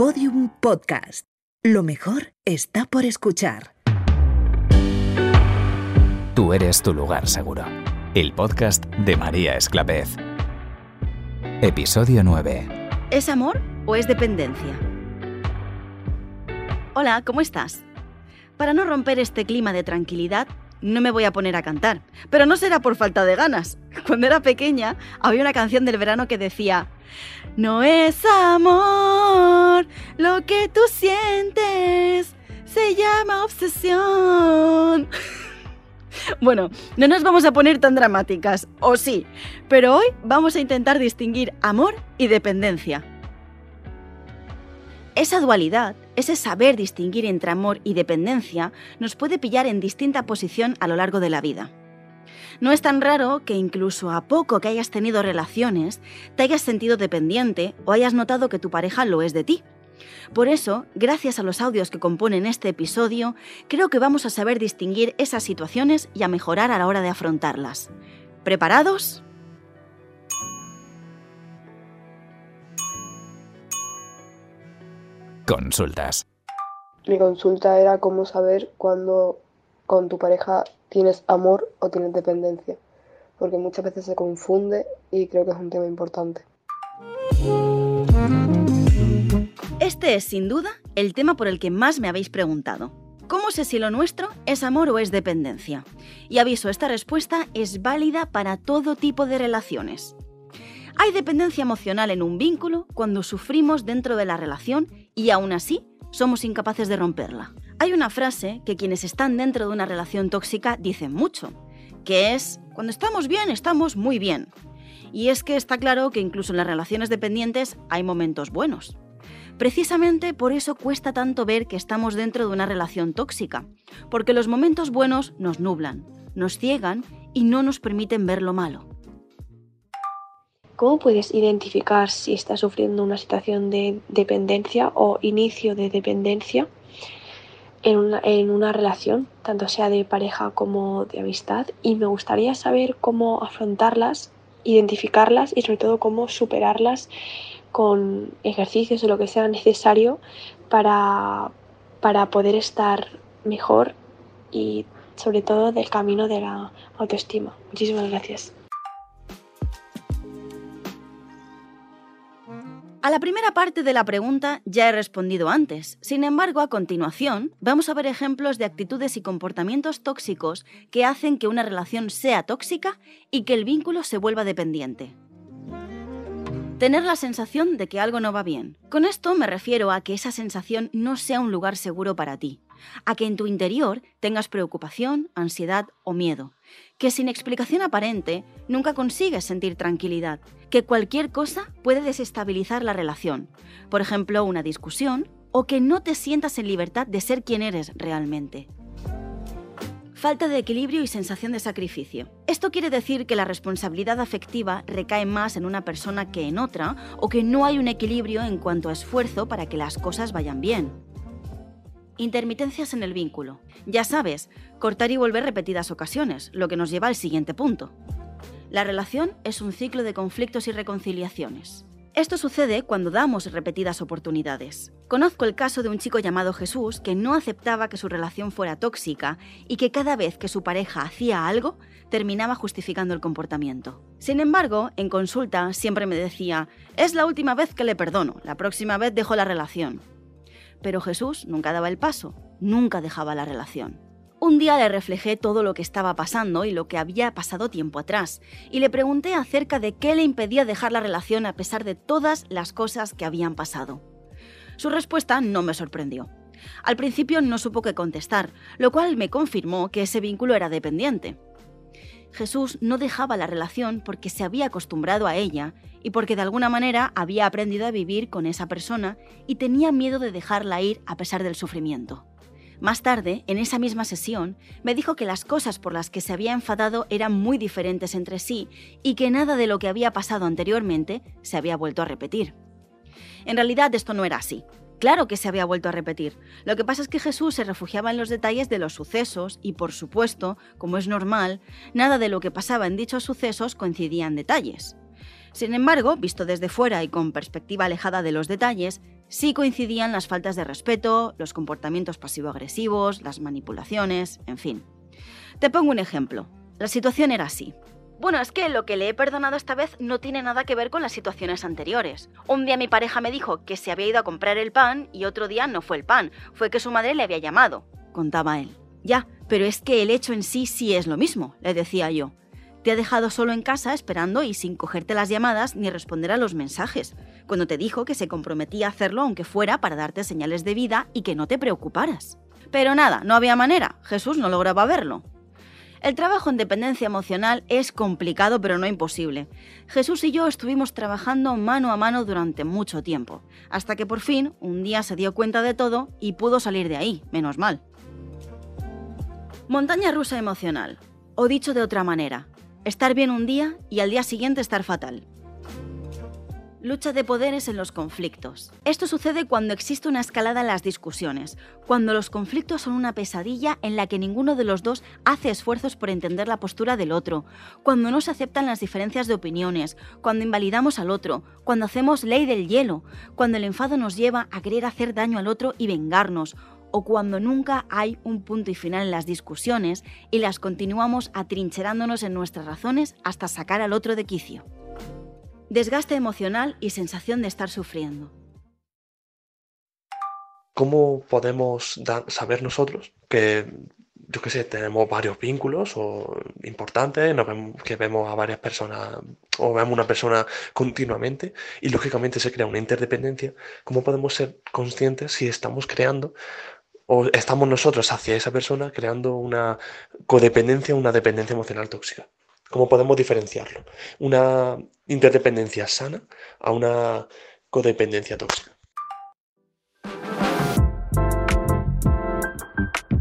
Podium Podcast. Lo mejor está por escuchar. Tú eres tu lugar seguro. El podcast de María Esclavez. Episodio 9. ¿Es amor o es dependencia? Hola, ¿cómo estás? Para no romper este clima de tranquilidad, no me voy a poner a cantar, pero no será por falta de ganas. Cuando era pequeña, había una canción del verano que decía, no es amor lo que tú sientes, se llama obsesión. Bueno, no nos vamos a poner tan dramáticas, o sí, pero hoy vamos a intentar distinguir amor y dependencia. Esa dualidad, ese saber distinguir entre amor y dependencia, nos puede pillar en distinta posición a lo largo de la vida. No es tan raro que incluso a poco que hayas tenido relaciones, te hayas sentido dependiente o hayas notado que tu pareja lo es de ti. Por eso, gracias a los audios que componen este episodio, creo que vamos a saber distinguir esas situaciones y a mejorar a la hora de afrontarlas. ¿Preparados? Consultas. Mi consulta era cómo saber cuándo con tu pareja tienes amor o tienes dependencia, porque muchas veces se confunde y creo que es un tema importante. Este es, sin duda, el tema por el que más me habéis preguntado. ¿Cómo sé si lo nuestro es amor o es dependencia? Y aviso, esta respuesta es válida para todo tipo de relaciones. Hay dependencia emocional en un vínculo cuando sufrimos dentro de la relación y aún así somos incapaces de romperla. Hay una frase que quienes están dentro de una relación tóxica dicen mucho, que es, cuando estamos bien, estamos muy bien. Y es que está claro que incluso en las relaciones dependientes hay momentos buenos. Precisamente por eso cuesta tanto ver que estamos dentro de una relación tóxica, porque los momentos buenos nos nublan, nos ciegan y no nos permiten ver lo malo. ¿Cómo puedes identificar si estás sufriendo una situación de dependencia o inicio de dependencia en una, en una relación, tanto sea de pareja como de amistad? Y me gustaría saber cómo afrontarlas, identificarlas y sobre todo cómo superarlas con ejercicios o lo que sea necesario para, para poder estar mejor y sobre todo del camino de la autoestima. Muchísimas gracias. A la primera parte de la pregunta ya he respondido antes. Sin embargo, a continuación, vamos a ver ejemplos de actitudes y comportamientos tóxicos que hacen que una relación sea tóxica y que el vínculo se vuelva dependiente. Tener la sensación de que algo no va bien. Con esto me refiero a que esa sensación no sea un lugar seguro para ti, a que en tu interior tengas preocupación, ansiedad o miedo, que sin explicación aparente nunca consigues sentir tranquilidad, que cualquier cosa puede desestabilizar la relación, por ejemplo una discusión, o que no te sientas en libertad de ser quien eres realmente. Falta de equilibrio y sensación de sacrificio. Esto quiere decir que la responsabilidad afectiva recae más en una persona que en otra o que no hay un equilibrio en cuanto a esfuerzo para que las cosas vayan bien. Intermitencias en el vínculo. Ya sabes, cortar y volver repetidas ocasiones, lo que nos lleva al siguiente punto. La relación es un ciclo de conflictos y reconciliaciones. Esto sucede cuando damos repetidas oportunidades. Conozco el caso de un chico llamado Jesús que no aceptaba que su relación fuera tóxica y que cada vez que su pareja hacía algo, terminaba justificando el comportamiento. Sin embargo, en consulta siempre me decía, es la última vez que le perdono, la próxima vez dejo la relación. Pero Jesús nunca daba el paso, nunca dejaba la relación. Un día le reflejé todo lo que estaba pasando y lo que había pasado tiempo atrás, y le pregunté acerca de qué le impedía dejar la relación a pesar de todas las cosas que habían pasado. Su respuesta no me sorprendió. Al principio no supo qué contestar, lo cual me confirmó que ese vínculo era dependiente. Jesús no dejaba la relación porque se había acostumbrado a ella y porque de alguna manera había aprendido a vivir con esa persona y tenía miedo de dejarla ir a pesar del sufrimiento. Más tarde, en esa misma sesión, me dijo que las cosas por las que se había enfadado eran muy diferentes entre sí y que nada de lo que había pasado anteriormente se había vuelto a repetir. En realidad esto no era así. Claro que se había vuelto a repetir. Lo que pasa es que Jesús se refugiaba en los detalles de los sucesos y, por supuesto, como es normal, nada de lo que pasaba en dichos sucesos coincidía en detalles. Sin embargo, visto desde fuera y con perspectiva alejada de los detalles, Sí coincidían las faltas de respeto, los comportamientos pasivo-agresivos, las manipulaciones, en fin. Te pongo un ejemplo. La situación era así. Bueno, es que lo que le he perdonado esta vez no tiene nada que ver con las situaciones anteriores. Un día mi pareja me dijo que se había ido a comprar el pan y otro día no fue el pan, fue que su madre le había llamado, contaba él. Ya, pero es que el hecho en sí sí es lo mismo, le decía yo. Te ha dejado solo en casa esperando y sin cogerte las llamadas ni responder a los mensajes, cuando te dijo que se comprometía a hacerlo aunque fuera para darte señales de vida y que no te preocuparas. Pero nada, no había manera, Jesús no lograba verlo. El trabajo en dependencia emocional es complicado pero no imposible. Jesús y yo estuvimos trabajando mano a mano durante mucho tiempo, hasta que por fin un día se dio cuenta de todo y pudo salir de ahí, menos mal. Montaña rusa emocional, o dicho de otra manera, estar bien un día y al día siguiente estar fatal. Lucha de poderes en los conflictos. Esto sucede cuando existe una escalada en las discusiones, cuando los conflictos son una pesadilla en la que ninguno de los dos hace esfuerzos por entender la postura del otro, cuando no se aceptan las diferencias de opiniones, cuando invalidamos al otro, cuando hacemos ley del hielo, cuando el enfado nos lleva a querer hacer daño al otro y vengarnos, o cuando nunca hay un punto y final en las discusiones y las continuamos atrincherándonos en nuestras razones hasta sacar al otro de quicio desgaste emocional y sensación de estar sufriendo. ¿Cómo podemos saber nosotros que, yo qué sé, tenemos varios vínculos o importantes, que vemos a varias personas o vemos una persona continuamente y lógicamente se crea una interdependencia? ¿Cómo podemos ser conscientes si estamos creando o estamos nosotros hacia esa persona creando una codependencia, una dependencia emocional tóxica? ¿Cómo podemos diferenciarlo? Una interdependencia sana a una codependencia tóxica.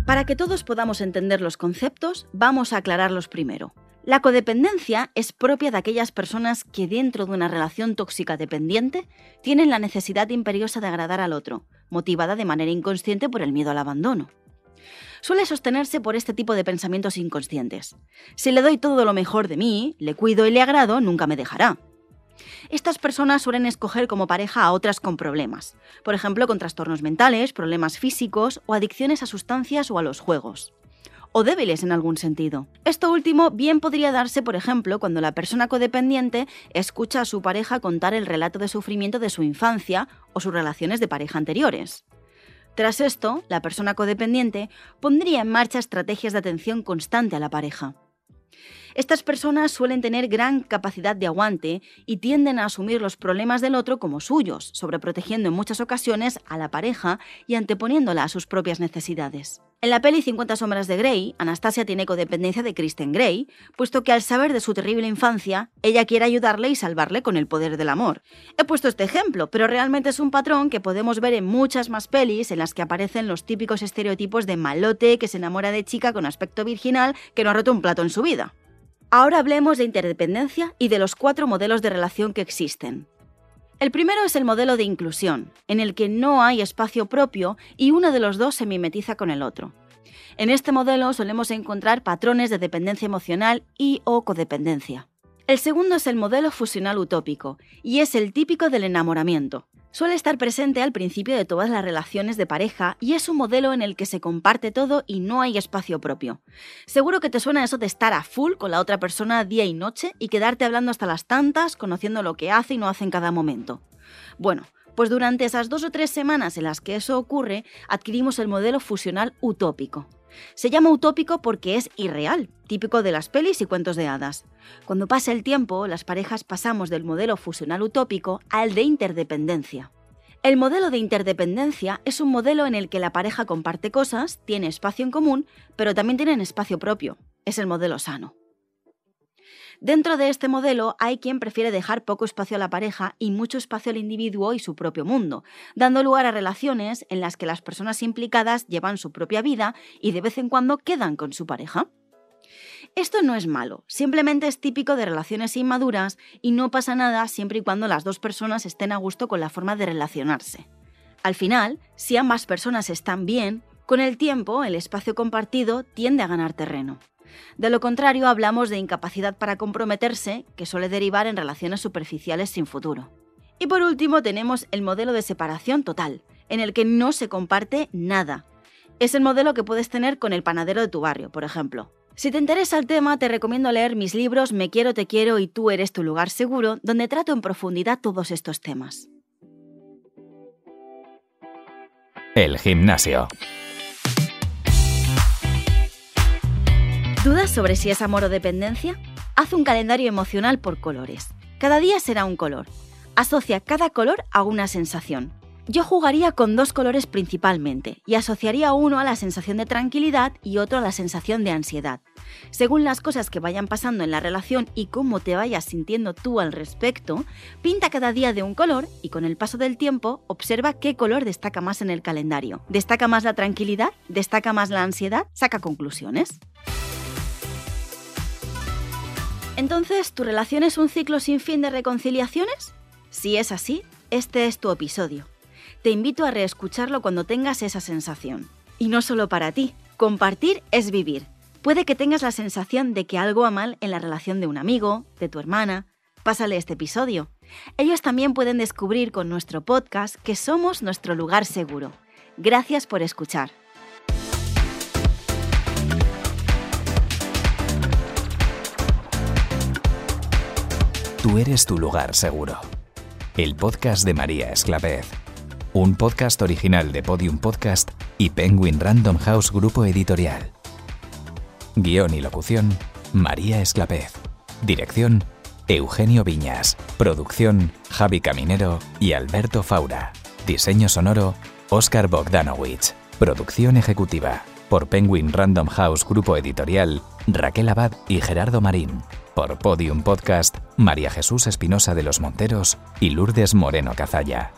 Para que todos podamos entender los conceptos, vamos a aclararlos primero. La codependencia es propia de aquellas personas que dentro de una relación tóxica dependiente tienen la necesidad imperiosa de agradar al otro, motivada de manera inconsciente por el miedo al abandono suele sostenerse por este tipo de pensamientos inconscientes. Si le doy todo lo mejor de mí, le cuido y le agrado, nunca me dejará. Estas personas suelen escoger como pareja a otras con problemas, por ejemplo con trastornos mentales, problemas físicos o adicciones a sustancias o a los juegos o débiles en algún sentido. Esto último bien podría darse, por ejemplo, cuando la persona codependiente escucha a su pareja contar el relato de sufrimiento de su infancia o sus relaciones de pareja anteriores. Tras esto, la persona codependiente pondría en marcha estrategias de atención constante a la pareja. Estas personas suelen tener gran capacidad de aguante y tienden a asumir los problemas del otro como suyos, sobreprotegiendo en muchas ocasiones a la pareja y anteponiéndola a sus propias necesidades. En la peli 50 sombras de Grey, Anastasia tiene codependencia de Kristen Grey, puesto que al saber de su terrible infancia, ella quiere ayudarle y salvarle con el poder del amor. He puesto este ejemplo, pero realmente es un patrón que podemos ver en muchas más pelis en las que aparecen los típicos estereotipos de malote que se enamora de chica con aspecto virginal que no ha roto un plato en su vida. Ahora hablemos de interdependencia y de los cuatro modelos de relación que existen. El primero es el modelo de inclusión, en el que no hay espacio propio y uno de los dos se mimetiza con el otro. En este modelo solemos encontrar patrones de dependencia emocional y o codependencia. El segundo es el modelo fusional utópico, y es el típico del enamoramiento. Suele estar presente al principio de todas las relaciones de pareja y es un modelo en el que se comparte todo y no hay espacio propio. Seguro que te suena eso de estar a full con la otra persona día y noche y quedarte hablando hasta las tantas, conociendo lo que hace y no hace en cada momento. Bueno, pues durante esas dos o tres semanas en las que eso ocurre, adquirimos el modelo fusional utópico. Se llama utópico porque es irreal, típico de las pelis y cuentos de hadas. Cuando pasa el tiempo, las parejas pasamos del modelo fusional utópico al de interdependencia. El modelo de interdependencia es un modelo en el que la pareja comparte cosas, tiene espacio en común, pero también tienen espacio propio. Es el modelo sano. Dentro de este modelo hay quien prefiere dejar poco espacio a la pareja y mucho espacio al individuo y su propio mundo, dando lugar a relaciones en las que las personas implicadas llevan su propia vida y de vez en cuando quedan con su pareja. Esto no es malo, simplemente es típico de relaciones inmaduras y no pasa nada siempre y cuando las dos personas estén a gusto con la forma de relacionarse. Al final, si ambas personas están bien, con el tiempo el espacio compartido tiende a ganar terreno. De lo contrario, hablamos de incapacidad para comprometerse, que suele derivar en relaciones superficiales sin futuro. Y por último tenemos el modelo de separación total, en el que no se comparte nada. Es el modelo que puedes tener con el panadero de tu barrio, por ejemplo. Si te interesa el tema, te recomiendo leer mis libros Me quiero, te quiero y tú eres tu lugar seguro, donde trato en profundidad todos estos temas. El gimnasio. ¿Dudas sobre si es amor o dependencia? Haz un calendario emocional por colores. Cada día será un color. Asocia cada color a una sensación. Yo jugaría con dos colores principalmente y asociaría uno a la sensación de tranquilidad y otro a la sensación de ansiedad. Según las cosas que vayan pasando en la relación y cómo te vayas sintiendo tú al respecto, pinta cada día de un color y con el paso del tiempo observa qué color destaca más en el calendario. ¿Destaca más la tranquilidad? ¿Destaca más la ansiedad? Saca conclusiones. Entonces, ¿tu relación es un ciclo sin fin de reconciliaciones? Si es así, este es tu episodio te invito a reescucharlo cuando tengas esa sensación. Y no solo para ti, compartir es vivir. Puede que tengas la sensación de que algo va mal en la relación de un amigo, de tu hermana. Pásale este episodio. Ellos también pueden descubrir con nuestro podcast que somos nuestro lugar seguro. Gracias por escuchar. Tú eres tu lugar seguro. El podcast de María Esclavez un podcast original de Podium Podcast y Penguin Random House Grupo Editorial. Guión y locución, María Esclapez. Dirección, Eugenio Viñas. Producción, Javi Caminero y Alberto Faura. Diseño sonoro, Oscar Bogdanowicz. Producción ejecutiva, por Penguin Random House Grupo Editorial, Raquel Abad y Gerardo Marín. Por Podium Podcast, María Jesús Espinosa de los Monteros y Lourdes Moreno Cazalla.